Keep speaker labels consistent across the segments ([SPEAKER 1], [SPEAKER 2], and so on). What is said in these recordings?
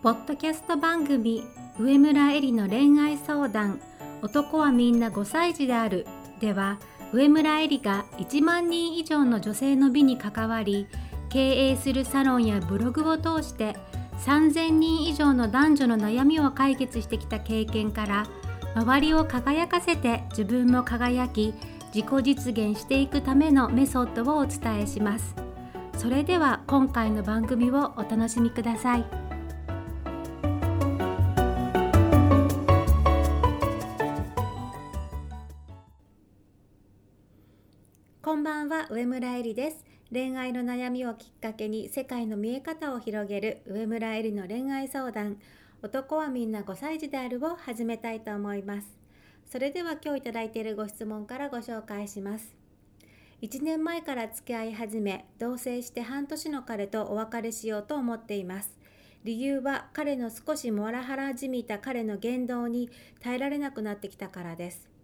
[SPEAKER 1] ポッドキャスト番組上村えりの恋愛相談。男はみんな5歳児である。では上村えりが1万人以上の女性の美に関わり経営するサロンやブログを通して3000人以上の男女の悩みを解決してきた経験から周りを輝かせて自分も輝き自己実現していくためのメソッドをお伝えします。それでは今回の番組をお楽しみください。こんばんは上村えりです。恋愛の悩みをきっかけに世界の見え方を広げる上村えりの恋愛相談。男はみんな5歳児であるを始めたいと思います。それでは今日いただいているご質問からご紹介します。1年前から付き合い始め同棲して半年の彼とお別れしようと思っています。理由は彼の少しモラハラじみた彼の言動に耐えられなくなってきたからです。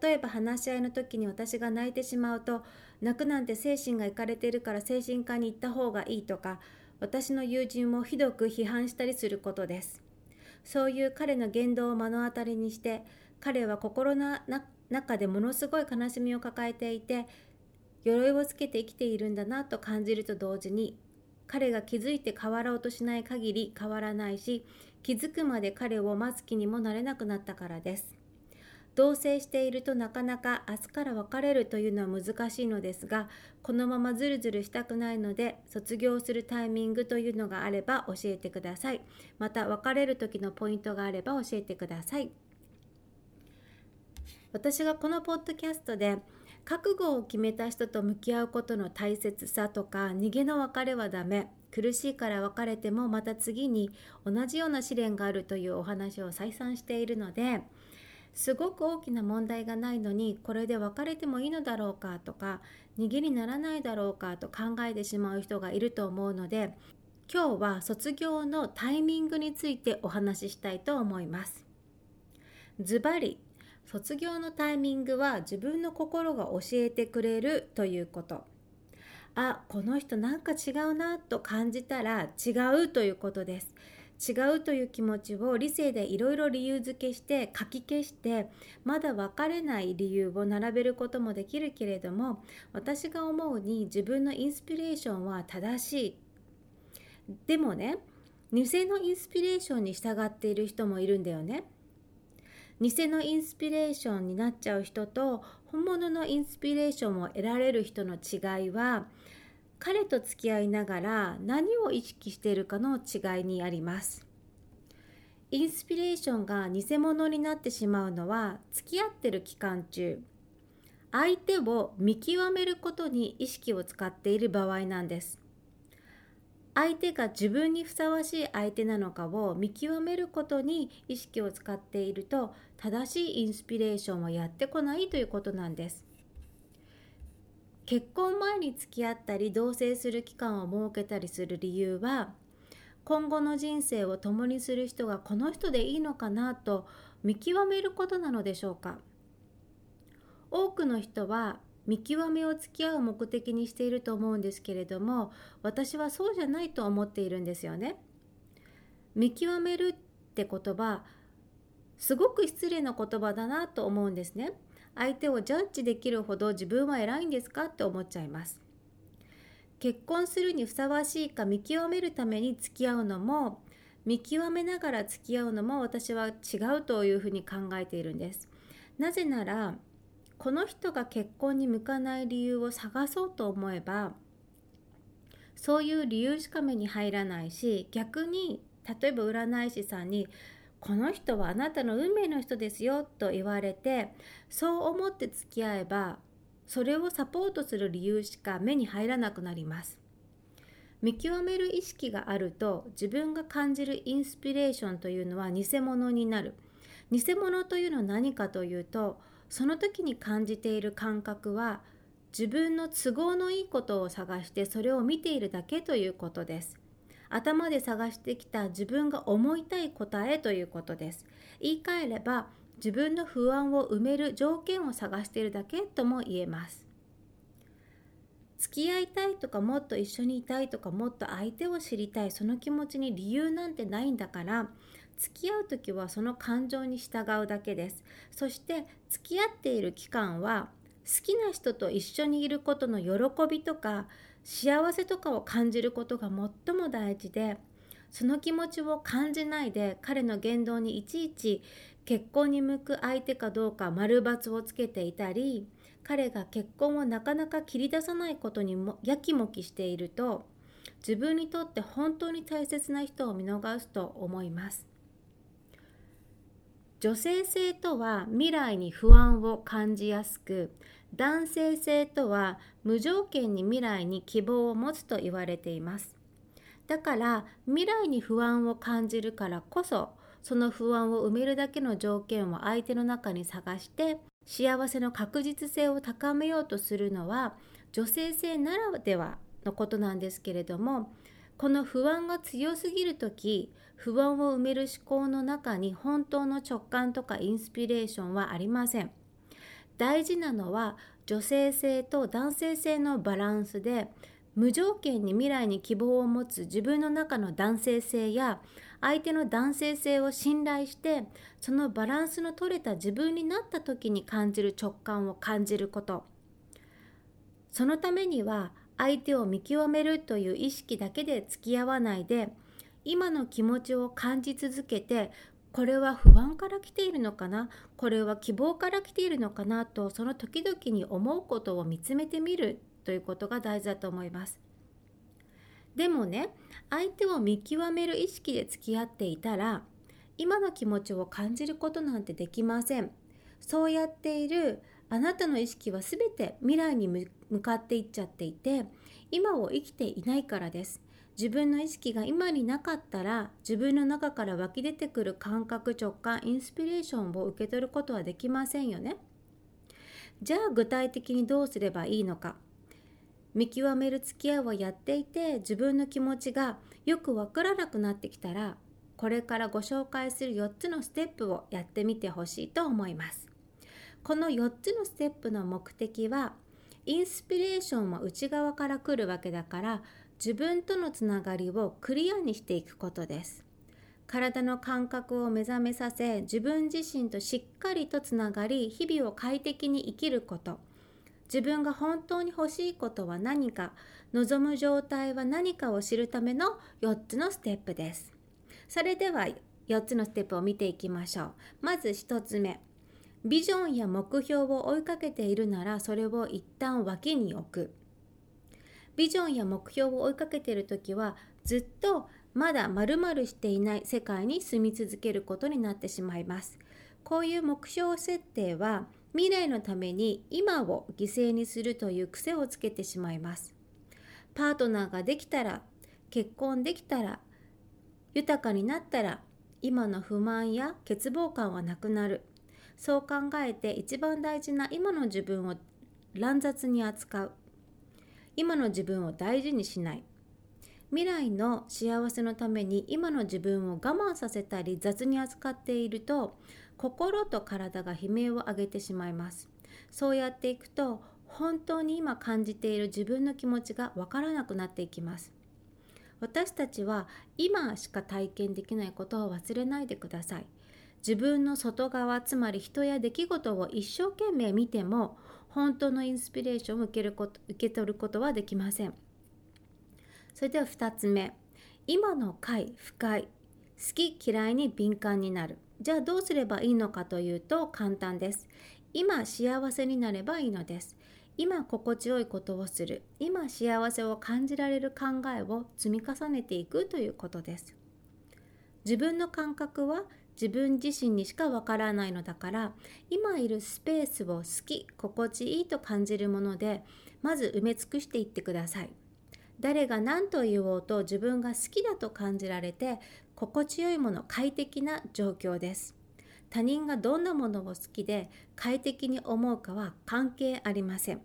[SPEAKER 1] 例えば話し合いの時に私が泣いてしまうと泣くなんて精神がいかれてるから精神科に行った方がいいとか私の友人をひどく批判したりすることです。そういう彼の言動を目の当たりにして彼は心の中でものすごい悲しみを抱えていて鎧をつけて生きているんだなと感じると同時に彼が気づいて変わろうとしない限り変わらないし気づくまで彼を待つ気にもなれなくなったからです。同棲しているとなかなか明日から別れるというのは難しいのですがこのままズルズルしたくないので卒業するタイミングというのがあれば教えてください。また別れる時のポイントがあれば教えてください。私がこのポッドキャストで覚悟を決めた人と向き合うことの大切さとか逃げの別れはダメ苦しいから別れてもまた次に同じような試練があるというお話を再三しているのですごく大きな問題がないのにこれで別れてもいいのだろうかとか逃げにならないだろうかと考えてしまう人がいると思うので今日は卒業のタイミングについてお話ししたいと思います。ズバリ卒業のタイミングは自分の心が教えてくれるということあこの人なんか違うなと感じたら違うということです違うという気持ちを理性でいろいろ理由付けして書き消してまだ分かれない理由を並べることもできるけれども私が思うに自分のインスピレーションは正しいでもね偽のインスピレーションに従っている人もいるんだよね。偽のインスピレーションになっちゃう人と本物のインスピレーションを得られる人の違いは彼と付き合いながら何を意識しているかの違いにあります。インスピレーションが偽物になってしまうのは付き合ってる期間中相手を見極めることに意識を使っている場合なんです。相手が自分にふさわしい相手なのかを見極めることに意識を使っていると正しいインスピレーションはやってこないということなんです。結婚前に付き合ったり同棲する期間を設けたりする理由は今後の人生を共にする人がこの人でいいのかなと見極めることなのでしょうか多くの人は見極めを付き合う目的にしていると思うんですけれども私はそうじゃないと思っているんですよね。見極めるって言葉すごく失礼な言葉だなと思うんですね。相手をジャッジできるほど自分は偉いんですか？って思っちゃいます。結婚するにふさわしいか見極めるために付き合うのも見極めながら付き合うのも私は違うというふうに考えているんです。なぜならこの人が結婚に向かない理由を探そうと思えばそういう理由しか目に入らないし逆に例えば占い師さんに「この人はあなたの運命の人ですよ」と言われてそう思って付き合えばそれをサポートする理由しか目に入らなくなります。見極める意識があると自分が感じるインスピレーションというのは偽物になる。偽物というのは何かというとその時に感じている感覚は自分の都合のいいことを探してそれを見ているだけということです。頭で探してきた自分が思いたい答えということです。言い換えれば自分の不安を埋める条件を探しているだけとも言えます。付き合いたいとかもっと一緒にいたいとかもっと相手を知りたいその気持ちに理由なんてないんだから付き合う時はその感情に従うだけですそして付き合っている期間は好きな人と一緒にいることの喜びとか幸せとかを感じることが最も大事でその気持ちを感じないで彼の言動にいちいち結婚に向く相手かどうか丸×をつけていたり彼が結婚をなかなか切り出さないことにもやきもきしていると自分にとって本当に大切な人を見逃すと思います。女性性とは未来に不安を感じやすく男性性とは無条件に未来に希望を持つと言われています。だから未来に不安を感じるからこそその不安を埋めるだけの条件を相手の中に探して幸せの確実性を高めようとするのは女性性ならではのことなんですけれどもこの不安が強すぎる時不安を埋める思考の中に本当の直感とかインスピレーションはありません。大事なのは女性性と男性性のバランスで無条件に未来に希望を持つ自分の中の男性性や相手の男性性を信頼してそのバランスの取れた自分になった時に感じる直感を感じること。そのためには相手を見極めるという意識だけで付き合わないで今の気持ちを感じ続けてこれは不安から来ているのかな？これは希望から来ているのかなとその時々に思うことを見つめてみるということが大事だと思います。でもね相手を見極める意識で付き合っていたら今の気持ちを感じることなんてできません。そうやっているあなたの意識は全て未来に向かっていっちゃっていて今を生きていないからです。自分の意識が今になかったら自分の中から湧き出てくる感覚直感インスピレーションを受け取ることはできませんよねじゃあ具体的にどうすればいいのか見極める付き合いをやっていて自分の気持ちがよくわからなくなってきたらこれからご紹介する4つのステップをやってみてほしいと思います。この4つのステップの目的はインスピレーションは内側から来るわけだから自分とのつながりをクリアにしていくことです。体の感覚を目覚めさせ自分自身としっかりとつながり日々を快適に生きること。自分が本当に欲しいことは何か望む状態は何かを知るための4つのステップです。それでは4つのステップを見ていきましょう。まず1つ目。ビジョンや目標を追いかけているならそれを一旦脇に置く。ビジョンや目標を追いかけている時はずっとまだまるしていない世界に住み続けることになってしまいますこういう目標設定は未来のために今を犠牲にするという癖をつけてしまいます。パートナーができたら、結婚できたら、豊かになったら、今の不満や欠乏感はなくなる。そう考えて一番大事な今の自分を乱雑に扱う。今の自分を大事にしない。未来の幸せのために今の自分を我慢させたり雑に扱っていると心と体が悲鳴を上げてしまいます。そうやっていくと本当に今感じている自分の気持ちがわからなくなっていきます。私たちは今しか体験できないことを忘れないでください。自分の外側つまり人や出来事を一生懸命見ても本当のインスピレーションを受けること受け取ることはできませんそれでは2つ目今の快不快好き嫌いに敏感になるじゃあどうすればいいのかというと簡単です。今幸せになればいいのです。今心地よいことをする。今幸せを感じられる考えを積み重ねていくということです。自分の感覚は自分自身にしかわからないのだから今いるスペースを好き心地いいと感じるものでまず埋め尽くしていってください。誰が何と言おうと自分が好きだと感じられて心地よいもの快適な状況です。他人がどんなものを好きで快適に思うかは関係ありません。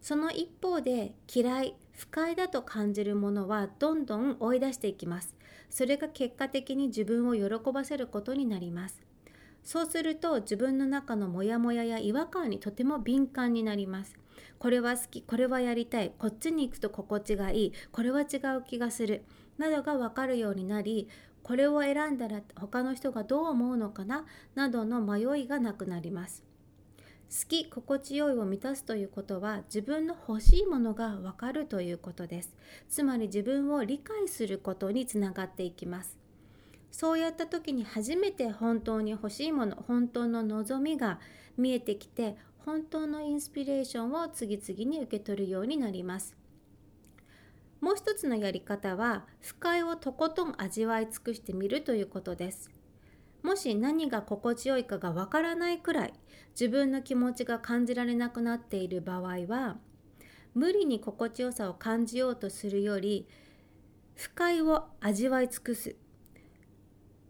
[SPEAKER 1] その一方で嫌い不快だと感じるものはどんどん追い出していきます。それが結果的に自分を喜ばせることになります。そうすると自分の中のモヤモヤや違和感にとても敏感になります。これは好きこれはやりたいこっちに行くと心地がいいこれは違う気がするなどが分かるようになりこれを選んだら他の人がどう思うのかななどの迷いがなくなります。き心地よいを満たすということは自分の欲しいものがわかるということです。つまり自分を理解することにつながっていきます。そうやった時に初めて本当に欲しいもの本当の望みが見えてきて本当のインスピレーションを次々に受け取るようになります。もう一つのやり方は不快をとことん味わい尽くしてみるということです。もし何が心地よいかがわからないくらい自分の気持ちが感じられなくなっている場合は無理に心地よさを感じようとするより不快を味わい尽くす。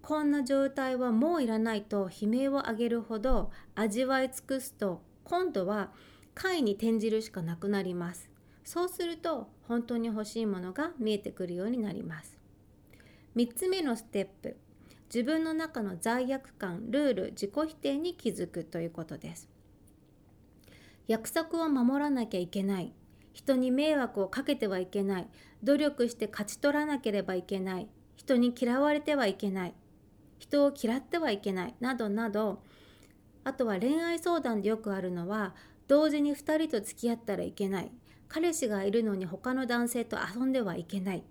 [SPEAKER 1] こんな状態はもういらないと悲鳴を上げるほど味わい尽くすと今度は快に転じるしかなくなります。そうすると本当に欲しいものが見えてくるようになります。3つ目のステップ。自分の中の罪悪感ルール自己否定に気づくということです。約束を守らなきゃいけない。人に迷惑をかけてはいけない。努力して勝ち取らなければいけない。人に嫌われてはいけない。人を嫌ってはいけない。などなど。あとは恋愛相談でよくあるのは同時に2人と付き合ったらいけない。彼氏がいるのに他の男性と遊んではいけない。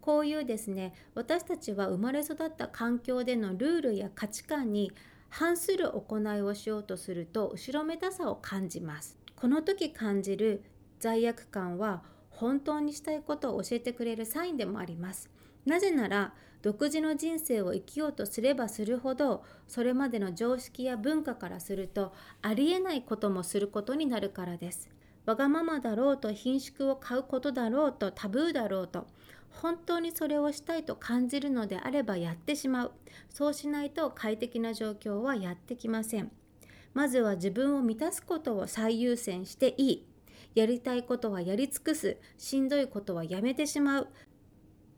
[SPEAKER 1] こういうですね私たちは生まれ育った環境でのルールや価値観に反する行いをしようとすると後ろめたさを感じます。この時感じる罪悪感は本当にしたいことを教えてくれるサインでもあります。なぜなら独自の人生を生きようとすればするほどそれまでの常識や文化からするとありえないこともすることになるからです。わがままだろうと品縮を買うことだろうとタブーだろうと本当にそれをしたいと感じるのであればやってしまう。そうしないと快適な状況はやってきません。まずは自分を満たすことを最優先していい。やりたいことはやり尽くす。しんどいことはやめてしまう。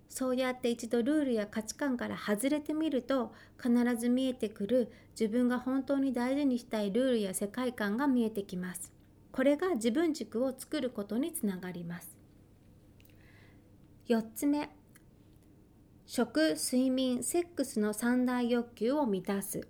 [SPEAKER 1] そうやって一度ルールや価値観から外れてみると必ず見えてくる。自分が本当に大事にしたいルールや世界観が見えてきます。これが自分軸を作ることにつながります。4つ目。食睡眠セックスの三大欲求を満たす。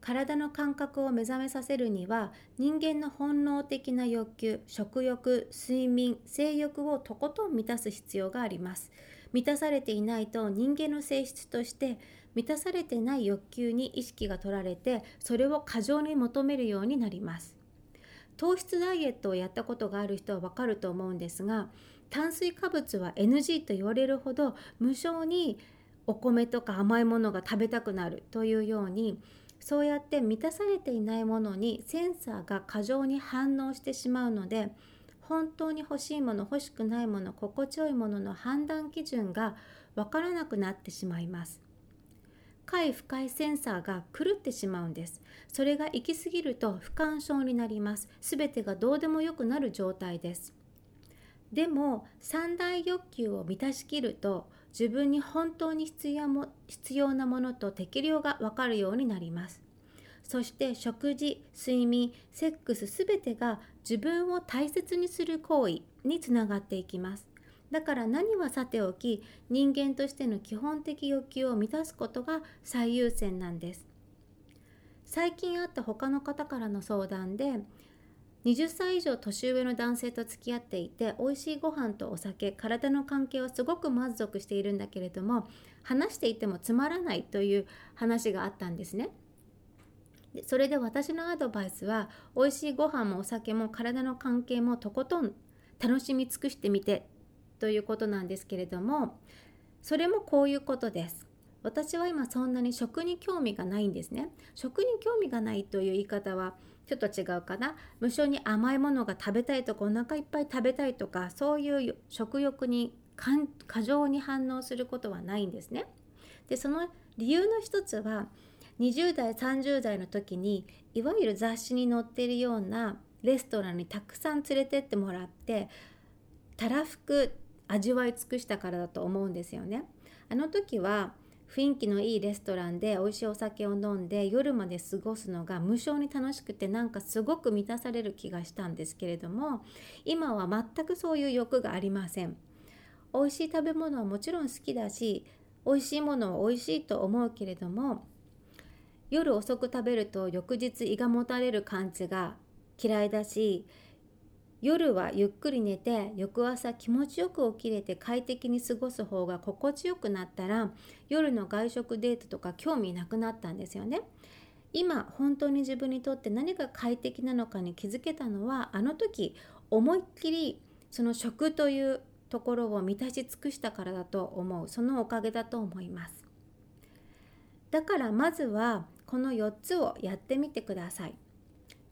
[SPEAKER 1] 体の感覚を目覚めさせるには人間の本能的な欲求食欲睡眠性欲をとことん満たす必要があります。満たされていないと人間の性質として満たされてない欲求に意識が取られてそれを過剰に求めるようになります。糖質ダイエットをやったことがある人はわかると思うんですが炭水化物は NG と言われるほど無性にお米とか甘いものが食べたくなるというようにそうやって満たされていないものにセンサーが過剰に反応してしまうので本当に欲しいもの欲しくないもの心地よいものの判断基準が分からなくなってしまいます。快不快センサーが狂ってしまうんです。それが行き過ぎると不干渉になります。全てがどうでもよくなる状態です。でも三大欲求を満たしきると自分に本当に必要も必要なものと適量が分かるようになります。そして食事睡眠セックス全てが自分を大切にする行為につながっていきます。だから何はさておき人間としての基本的欲求を満たすことが最優先なんです。最近あった他の方からの相談で20歳以上年上の男性と付き合っていて美味しいご飯とお酒体の関係はすごく満足しているんだけれども話していてもつまらないという話があったんですね。それで私のアドバイスは美味しいご飯もお酒も体の関係もとことん楽しみ尽くしてみてということなんですけれどもそれもこういうことです私は今そんなに食に興味がないんですね。食に興味がないという言い方はちょっと違うかな。無性に甘いものが食べたいとかお腹いっぱい食べたいとかそういう食欲に過剰に反応することはないんですね。でその理由の一つは20代30代の時にいわゆる雑誌に載っているようなレストランにたくさん連れてってもらってたらふく味わい尽くしたからだと思うんですよね。あの時は雰囲気のいいレストランで美味しいお酒を飲んで夜まで過ごすのが無性に楽しくてなんかすごく満たされる気がしたんですけれども今は全くそういう欲がありません。美味しい食べ物はもちろん好きだし美味しいものは美味しいと思うけれども夜遅く食べると翌日胃がもたれる感じが嫌いだし夜はゆっくり寝て翌朝気持ちよく起きれて快適に過ごす方が心地よくなったら夜の外食デートとか興味なくなったんですよね。今本当に自分にとって何が快適なのかに気づけたのはあの時思いっきりその食というところを満たし尽くしたからだと思うそのおかげだと思いますだからまずはこの4つをやってみてください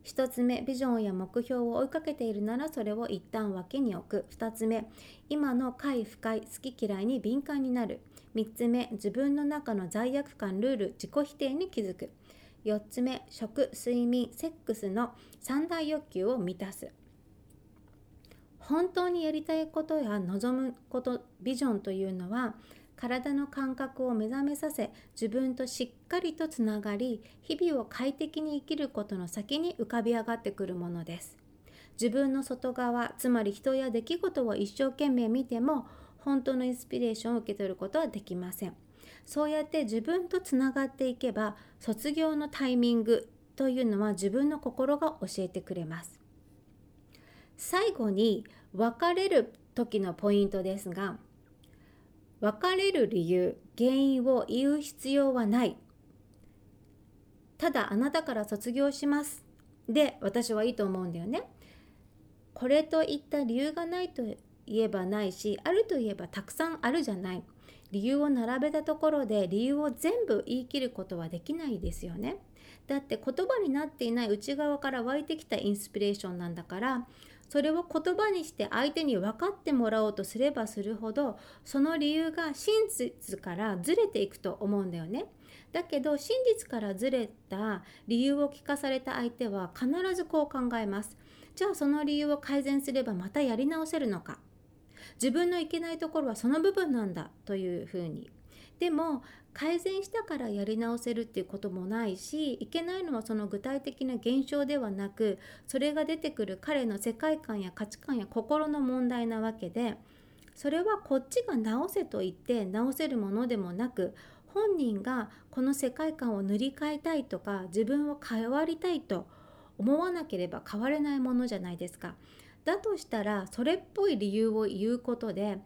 [SPEAKER 1] 1つ目ビジョンや目標を追いかけているならそれを一旦脇に置く。2つ目今の快不快好き嫌いに敏感になる。3つ目自分の中の罪悪感ルール自己否定に気づく。4つ目食睡眠セックスの三大欲求を満たす。本当にやりたいことや望むことビジョンというのは体の感覚を目覚めさせ自分としっかりとつながり日々を快適に生きることの先に浮かび上がってくるものです。自分の外側つまり人や出来事を一生懸命見ても本当のインスピレーションを受け取ることはできません。そうやって自分とつながっていけば卒業のタイミングというのは自分の心が教えてくれます。最後に別れる時のポイントですが別れる理由原因を言う必要はない。ただあなたから卒業します。で私はいいと思うんだよね。これといった理由がないと言えばないしあるといえばたくさんあるじゃない。理由を並べたところで理由を全部言い切ることはできないですよね。だって言葉になっていない内側から湧いてきたインスピレーションなんだからそれを言葉にして相手に分かってもらおうとすればするほどその理由が真実からずれていくと思うんだよね。だけど真実からずれた理由を聞かされた相手は必ずこう考えます。じゃあその理由を改善すればまたやり直せるのか。自分のいけないところはその部分なんだというふうに。でも改善したからやり直せるっていうこともないしいけないのはその具体的な現象ではなくそれが出てくる彼の世界観や価値観や心の問題なわけでそれはこっちが直せと言って直せるものでもなく本人がこの世界観を塗り替えたいとか自分を変わりたいと思わなければ変われないものじゃないですか。だとしたらそれっぽい理由を言うことで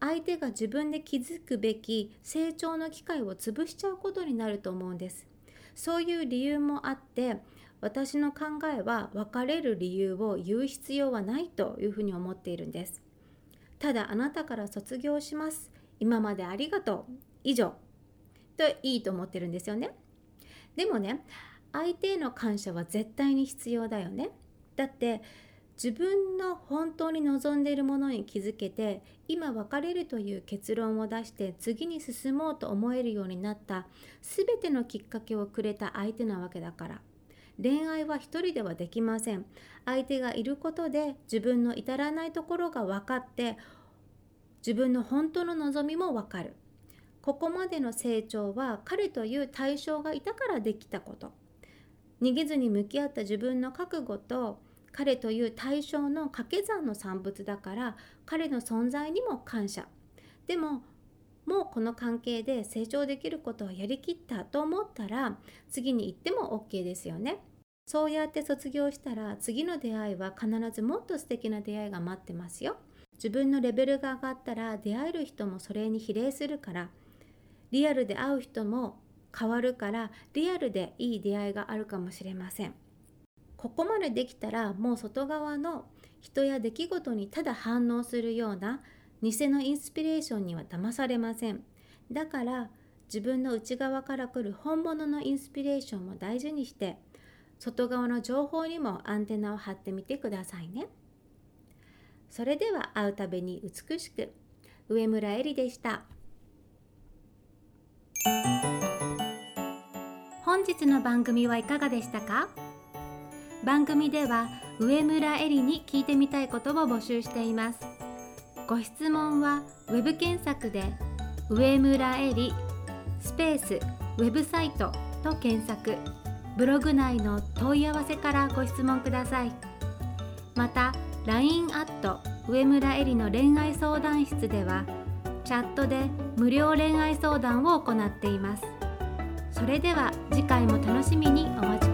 [SPEAKER 1] 相手が自分で気づくべき成長の機会を潰しちゃうことになると思うんです。そういう理由もあって私の考えは別れる理由を言う必要はないというふうに思っているんです。ただあなたから卒業します。今までありがとう。以上。といいと思ってるんですよね。でもね相手への感謝は絶対に必要だよね。だって自分の本当に望んでいるものに気づけて今別れるという結論を出して次に進もうと思えるようになった全てのきっかけをくれた相手なわけだから。恋愛は一人ではできません。相手がいることで自分の至らないところが分かって自分の本当の望みも分かる。ここまでの成長は彼という対象がいたからできたこと。逃げずに向き合った自分の覚悟と彼という対象の掛け算の産物だから彼の存在にも感謝。でももうこの関係で成長できることはやりきったと思ったら次に行っても OK ですよね。そうやって卒業したら次の出会いは必ずもっと素敵な出会いが待ってますよ。自分のレベルが上がったら出会える人もそれに比例するから。リアルで会う人も変わるからリアルでいい出会いがあるかもしれません。ここまでできたらもう外側の人や出来事にただ反応するような偽のインスピレーションには騙されません。だから自分の内側から来る本物のインスピレーションも大事にして外側の情報にもアンテナを張ってみてくださいね。それでは会うたびに美しく上村えりでした。本日の番組はいかがでしたか？番組では上村えりに聞いてみたいことを募集しています。ご質問は web 検索で上村えりスペースウェブサイトと検索。ブログ内の問い合わせからご質問ください。また LINE アット上村えりの恋愛相談室ではチャットで無料恋愛相談を行っています。それでは次回も楽しみにお待ち